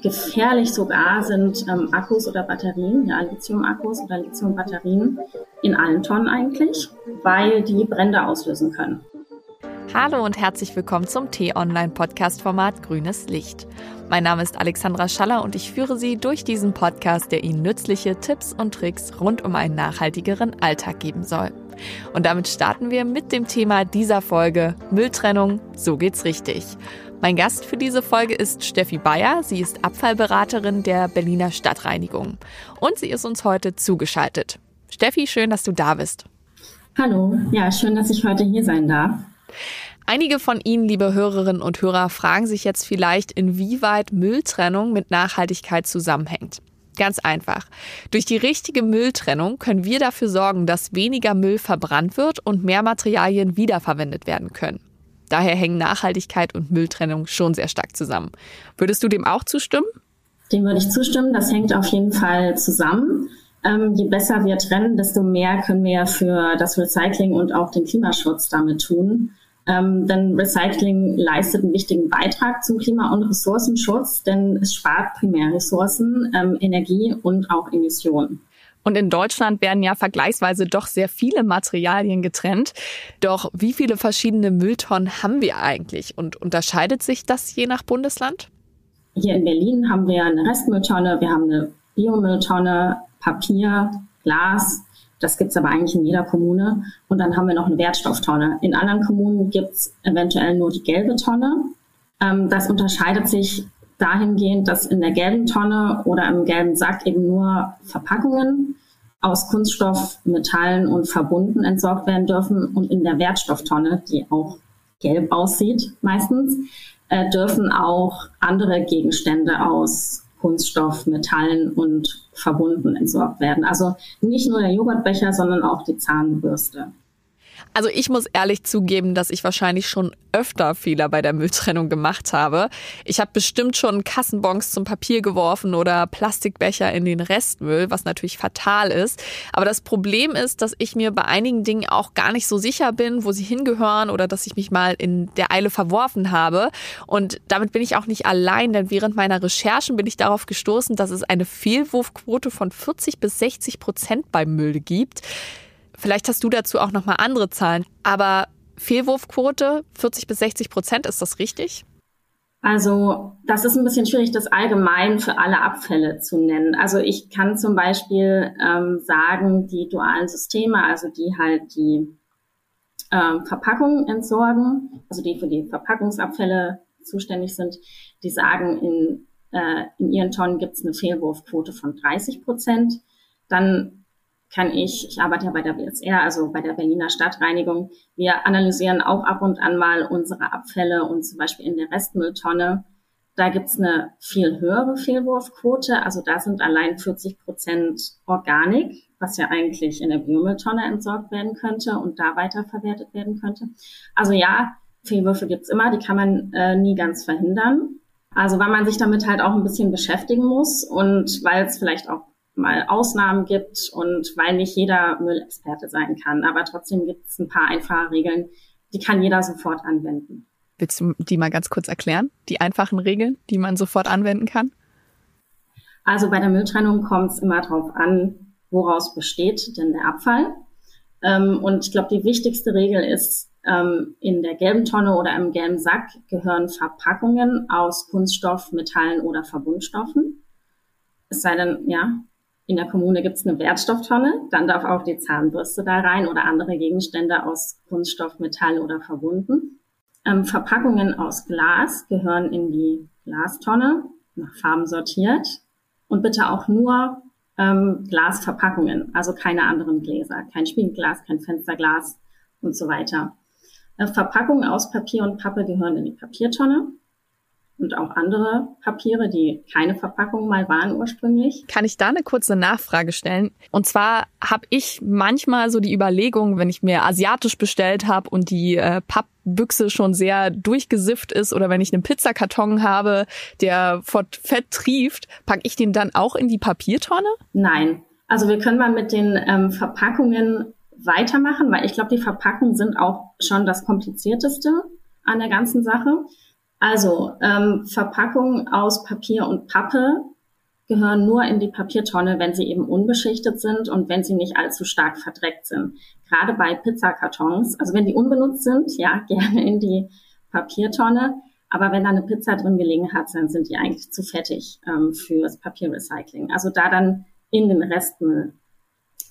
gefährlich sogar sind ähm, Akkus oder Batterien, ja, Lithium-Akkus oder Lithium-Batterien in allen Tonnen eigentlich, weil die Brände auslösen können. Hallo und herzlich willkommen zum T-Online-Podcast-Format Grünes Licht. Mein Name ist Alexandra Schaller und ich führe Sie durch diesen Podcast, der Ihnen nützliche Tipps und Tricks rund um einen nachhaltigeren Alltag geben soll. Und damit starten wir mit dem Thema dieser Folge Mülltrennung. So geht's richtig. Mein Gast für diese Folge ist Steffi Bayer. Sie ist Abfallberaterin der Berliner Stadtreinigung. Und sie ist uns heute zugeschaltet. Steffi, schön, dass du da bist. Hallo, ja, schön, dass ich heute hier sein darf. Einige von Ihnen, liebe Hörerinnen und Hörer, fragen sich jetzt vielleicht, inwieweit Mülltrennung mit Nachhaltigkeit zusammenhängt. Ganz einfach. Durch die richtige Mülltrennung können wir dafür sorgen, dass weniger Müll verbrannt wird und mehr Materialien wiederverwendet werden können. Daher hängen Nachhaltigkeit und Mülltrennung schon sehr stark zusammen. Würdest du dem auch zustimmen? Dem würde ich zustimmen. Das hängt auf jeden Fall zusammen. Ähm, je besser wir trennen, desto mehr können wir für das Recycling und auch den Klimaschutz damit tun. Ähm, denn Recycling leistet einen wichtigen Beitrag zum Klima- und Ressourcenschutz, denn es spart Primärressourcen, ähm, Energie und auch Emissionen. Und in Deutschland werden ja vergleichsweise doch sehr viele Materialien getrennt. Doch wie viele verschiedene Mülltonnen haben wir eigentlich? Und unterscheidet sich das je nach Bundesland? Hier in Berlin haben wir eine Restmülltonne, wir haben eine Biomülltonne, Papier, Glas. Das gibt es aber eigentlich in jeder Kommune. Und dann haben wir noch eine Wertstofftonne. In anderen Kommunen gibt es eventuell nur die gelbe Tonne. Ähm, das unterscheidet sich dahingehend, dass in der gelben Tonne oder im gelben Sack eben nur Verpackungen aus Kunststoff, Metallen und Verbunden entsorgt werden dürfen und in der Wertstofftonne, die auch gelb aussieht meistens, äh, dürfen auch andere Gegenstände aus Kunststoff, Metallen und Verbunden entsorgt werden. Also nicht nur der Joghurtbecher, sondern auch die Zahnbürste. Also ich muss ehrlich zugeben, dass ich wahrscheinlich schon öfter Fehler bei der Mülltrennung gemacht habe. Ich habe bestimmt schon Kassenbons zum Papier geworfen oder Plastikbecher in den Restmüll, was natürlich fatal ist. Aber das Problem ist, dass ich mir bei einigen Dingen auch gar nicht so sicher bin, wo sie hingehören oder dass ich mich mal in der Eile verworfen habe. Und damit bin ich auch nicht allein, denn während meiner Recherchen bin ich darauf gestoßen, dass es eine Fehlwurfquote von 40 bis 60 Prozent beim Müll gibt. Vielleicht hast du dazu auch noch mal andere Zahlen. Aber Fehlwurfquote 40 bis 60 Prozent, ist das richtig? Also das ist ein bisschen schwierig, das allgemein für alle Abfälle zu nennen. Also ich kann zum Beispiel ähm, sagen, die dualen Systeme, also die halt die ähm, Verpackungen entsorgen, also die für die Verpackungsabfälle zuständig sind, die sagen, in, äh, in ihren Tonnen gibt es eine Fehlwurfquote von 30 Prozent. Dann kann ich, ich arbeite ja bei der BSR, also bei der Berliner Stadtreinigung, wir analysieren auch ab und an mal unsere Abfälle und zum Beispiel in der Restmülltonne, da gibt's eine viel höhere Fehlwurfquote. Also da sind allein 40 Prozent Organik, was ja eigentlich in der Biomülltonne entsorgt werden könnte und da weiterverwertet werden könnte. Also ja, Fehlwürfe gibt's immer, die kann man äh, nie ganz verhindern. Also weil man sich damit halt auch ein bisschen beschäftigen muss und weil es vielleicht auch mal Ausnahmen gibt und weil nicht jeder Müllexperte sein kann. Aber trotzdem gibt es ein paar einfache Regeln, die kann jeder sofort anwenden. Willst du die mal ganz kurz erklären? Die einfachen Regeln, die man sofort anwenden kann? Also bei der Mülltrennung kommt es immer darauf an, woraus besteht denn der Abfall. Ähm, und ich glaube, die wichtigste Regel ist, ähm, in der gelben Tonne oder im gelben Sack gehören Verpackungen aus Kunststoff, Metallen oder Verbundstoffen. Es sei denn, ja, in der Kommune gibt es eine Wertstofftonne, dann darf auch die Zahnbürste da rein oder andere Gegenstände aus Kunststoff, Metall oder verbunden. Ähm, Verpackungen aus Glas gehören in die Glastonne, nach Farben sortiert. Und bitte auch nur ähm, Glasverpackungen, also keine anderen Gläser, kein Spiegelglas, kein Fensterglas und so weiter. Äh, Verpackungen aus Papier und Pappe gehören in die Papiertonne und auch andere Papiere, die keine Verpackung mal waren ursprünglich. Kann ich da eine kurze Nachfrage stellen? Und zwar habe ich manchmal so die Überlegung, wenn ich mir asiatisch bestellt habe und die äh, Pappbüchse schon sehr durchgesifft ist oder wenn ich einen Pizzakarton habe, der vor Fett trieft, packe ich den dann auch in die Papiertonne? Nein. Also wir können mal mit den ähm, Verpackungen weitermachen, weil ich glaube, die Verpackungen sind auch schon das komplizierteste an der ganzen Sache. Also ähm, Verpackungen aus Papier und Pappe gehören nur in die Papiertonne, wenn sie eben unbeschichtet sind und wenn sie nicht allzu stark verdreckt sind. Gerade bei Pizzakartons, also wenn die unbenutzt sind, ja, gerne in die Papiertonne. Aber wenn da eine Pizza drin gelegen hat, dann sind die eigentlich zu fettig ähm, fürs Papierrecycling. Also da dann in den Restmüll.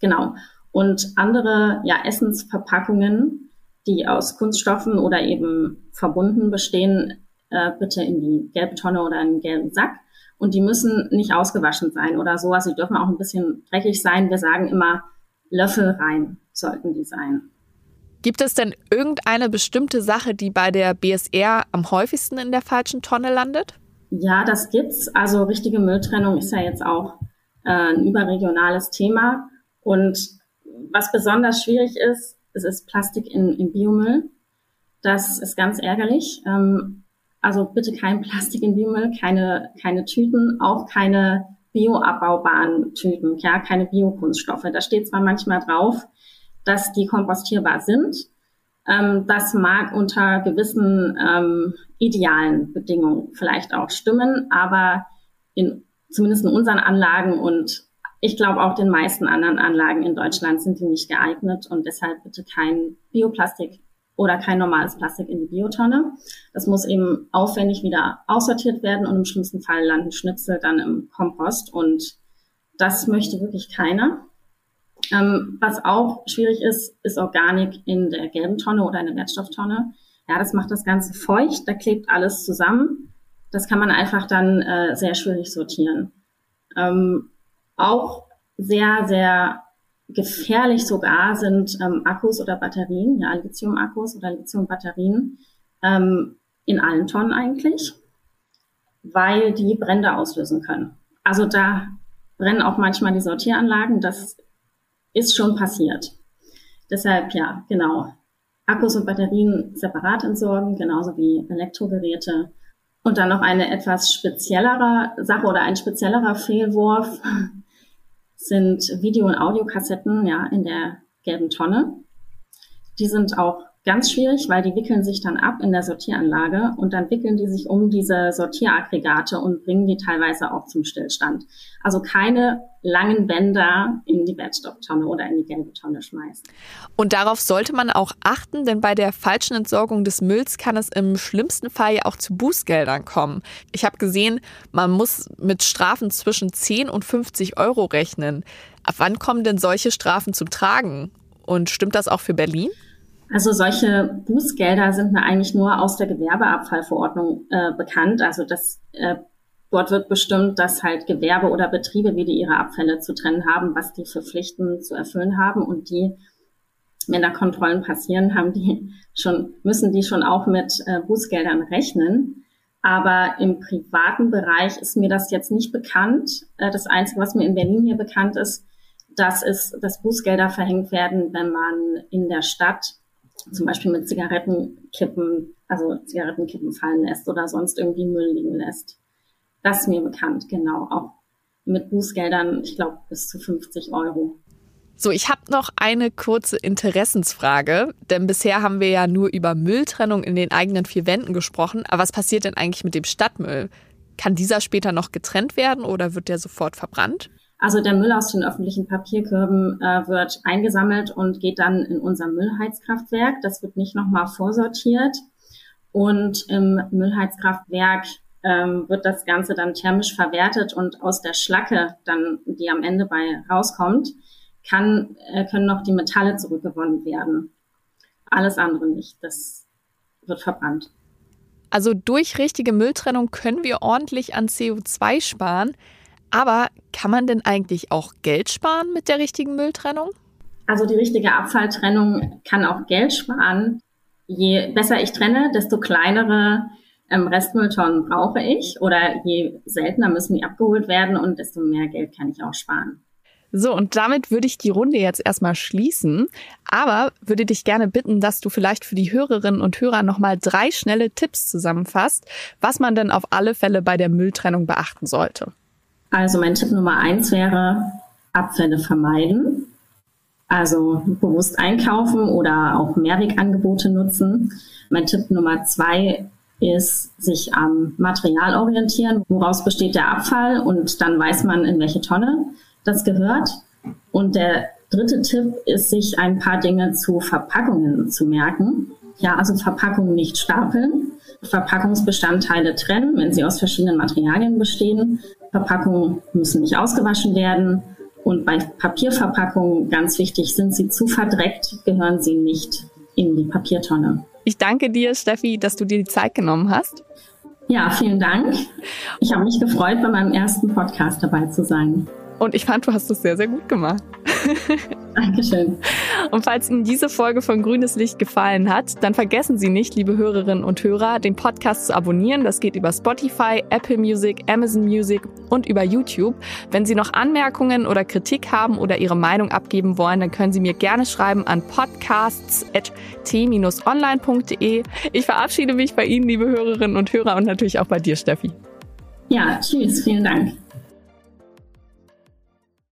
Genau. Und andere ja, Essensverpackungen, die aus Kunststoffen oder eben verbunden bestehen, äh, bitte in die gelbe Tonne oder in den gelben Sack. Und die müssen nicht ausgewaschen sein oder so. Also die dürfen auch ein bisschen dreckig sein. Wir sagen immer, Löffel rein sollten die sein. Gibt es denn irgendeine bestimmte Sache, die bei der BSR am häufigsten in der falschen Tonne landet? Ja, das gibt's. Also richtige Mülltrennung ist ja jetzt auch äh, ein überregionales Thema. Und was besonders schwierig ist, es ist Plastik in, in Biomüll. Das ist ganz ärgerlich. Ähm, also bitte kein Plastik in Biomüll, keine, keine Tüten, auch keine bioabbaubaren Tüten, ja, keine Biokunststoffe. Da steht zwar manchmal drauf, dass die kompostierbar sind. Ähm, das mag unter gewissen ähm, idealen Bedingungen vielleicht auch stimmen, aber in, zumindest in unseren Anlagen und ich glaube auch den meisten anderen Anlagen in Deutschland sind die nicht geeignet und deshalb bitte kein Bioplastik oder kein normales Plastik in die Biotonne. Das muss eben aufwendig wieder aussortiert werden und im schlimmsten Fall landen Schnipsel dann im Kompost und das möchte wirklich keiner. Ähm, was auch schwierig ist, ist Organik in der gelben Tonne oder in der Wertstofftonne. Ja, das macht das Ganze feucht, da klebt alles zusammen. Das kann man einfach dann äh, sehr schwierig sortieren. Ähm, auch sehr, sehr gefährlich sogar sind ähm, Akkus oder Batterien, ja, Lithium-Akkus oder Lithium-Batterien ähm, in allen Tonnen eigentlich, weil die Brände auslösen können. Also da brennen auch manchmal die Sortieranlagen, das ist schon passiert. Deshalb, ja, genau. Akkus und Batterien separat entsorgen, genauso wie Elektrogeräte. Und dann noch eine etwas speziellere Sache oder ein speziellerer Fehlwurf sind Video- und Audiokassetten ja in der gelben Tonne. Die sind auch ganz schwierig, weil die wickeln sich dann ab in der Sortieranlage und dann wickeln die sich um diese Sortieraggregate und bringen die teilweise auch zum Stillstand. Also keine langen Bänder in die Wertstofftonne oder in die gelbe Tonne schmeißen. Und darauf sollte man auch achten, denn bei der falschen Entsorgung des Mülls kann es im schlimmsten Fall ja auch zu Bußgeldern kommen. Ich habe gesehen, man muss mit Strafen zwischen 10 und 50 Euro rechnen. Ab wann kommen denn solche Strafen zum Tragen? Und stimmt das auch für Berlin? Also solche Bußgelder sind mir eigentlich nur aus der Gewerbeabfallverordnung äh, bekannt. Also das äh, dort wird bestimmt, dass halt Gewerbe oder Betriebe, wie die ihre Abfälle zu trennen haben, was die für Pflichten zu erfüllen haben und die, wenn da Kontrollen passieren, haben die schon müssen die schon auch mit äh, Bußgeldern rechnen. Aber im privaten Bereich ist mir das jetzt nicht bekannt. Äh, das Einzige, was mir in Berlin hier bekannt ist, dass es, dass Bußgelder verhängt werden, wenn man in der Stadt zum Beispiel mit Zigarettenkippen, also Zigarettenkippen fallen lässt oder sonst irgendwie Müll liegen lässt. Das ist mir bekannt, genau. Auch mit Bußgeldern, ich glaube, bis zu 50 Euro. So, ich habe noch eine kurze Interessensfrage, denn bisher haben wir ja nur über Mülltrennung in den eigenen vier Wänden gesprochen. Aber was passiert denn eigentlich mit dem Stadtmüll? Kann dieser später noch getrennt werden oder wird der sofort verbrannt? Also der Müll aus den öffentlichen Papierkörben äh, wird eingesammelt und geht dann in unser Müllheizkraftwerk. Das wird nicht nochmal vorsortiert. Und im Müllheizkraftwerk ähm, wird das Ganze dann thermisch verwertet und aus der Schlacke, dann, die am Ende bei rauskommt, kann, äh, können noch die Metalle zurückgewonnen werden. Alles andere nicht. Das wird verbrannt. Also durch richtige Mülltrennung können wir ordentlich an CO2 sparen. Aber kann man denn eigentlich auch Geld sparen mit der richtigen Mülltrennung? Also die richtige Abfalltrennung kann auch Geld sparen. Je besser ich trenne, desto kleinere ähm, Restmülltonnen brauche ich oder je seltener müssen die abgeholt werden und desto mehr Geld kann ich auch sparen. So, und damit würde ich die Runde jetzt erstmal schließen, aber würde dich gerne bitten, dass du vielleicht für die Hörerinnen und Hörer nochmal drei schnelle Tipps zusammenfasst, was man denn auf alle Fälle bei der Mülltrennung beachten sollte. Also mein Tipp Nummer eins wäre Abfälle vermeiden. Also bewusst einkaufen oder auch Mehrwegangebote nutzen. Mein Tipp Nummer zwei ist sich am Material orientieren, woraus besteht der Abfall und dann weiß man, in welche Tonne das gehört. Und der dritte Tipp ist, sich ein paar Dinge zu Verpackungen zu merken. Ja, also Verpackungen nicht stapeln, Verpackungsbestandteile trennen, wenn sie aus verschiedenen Materialien bestehen. Verpackungen müssen nicht ausgewaschen werden. Und bei Papierverpackungen, ganz wichtig, sind sie zu verdreckt, gehören sie nicht in die Papiertonne. Ich danke dir, Steffi, dass du dir die Zeit genommen hast. Ja, vielen Dank. Ich habe mich gefreut, bei meinem ersten Podcast dabei zu sein. Und ich fand, du hast es sehr, sehr gut gemacht. Dankeschön. Und falls Ihnen diese Folge von Grünes Licht gefallen hat, dann vergessen Sie nicht, liebe Hörerinnen und Hörer, den Podcast zu abonnieren. Das geht über Spotify, Apple Music, Amazon Music und über YouTube. Wenn Sie noch Anmerkungen oder Kritik haben oder Ihre Meinung abgeben wollen, dann können Sie mir gerne schreiben an podcasts.t-online.de. Ich verabschiede mich bei Ihnen, liebe Hörerinnen und Hörer, und natürlich auch bei dir, Steffi. Ja, tschüss, vielen Dank.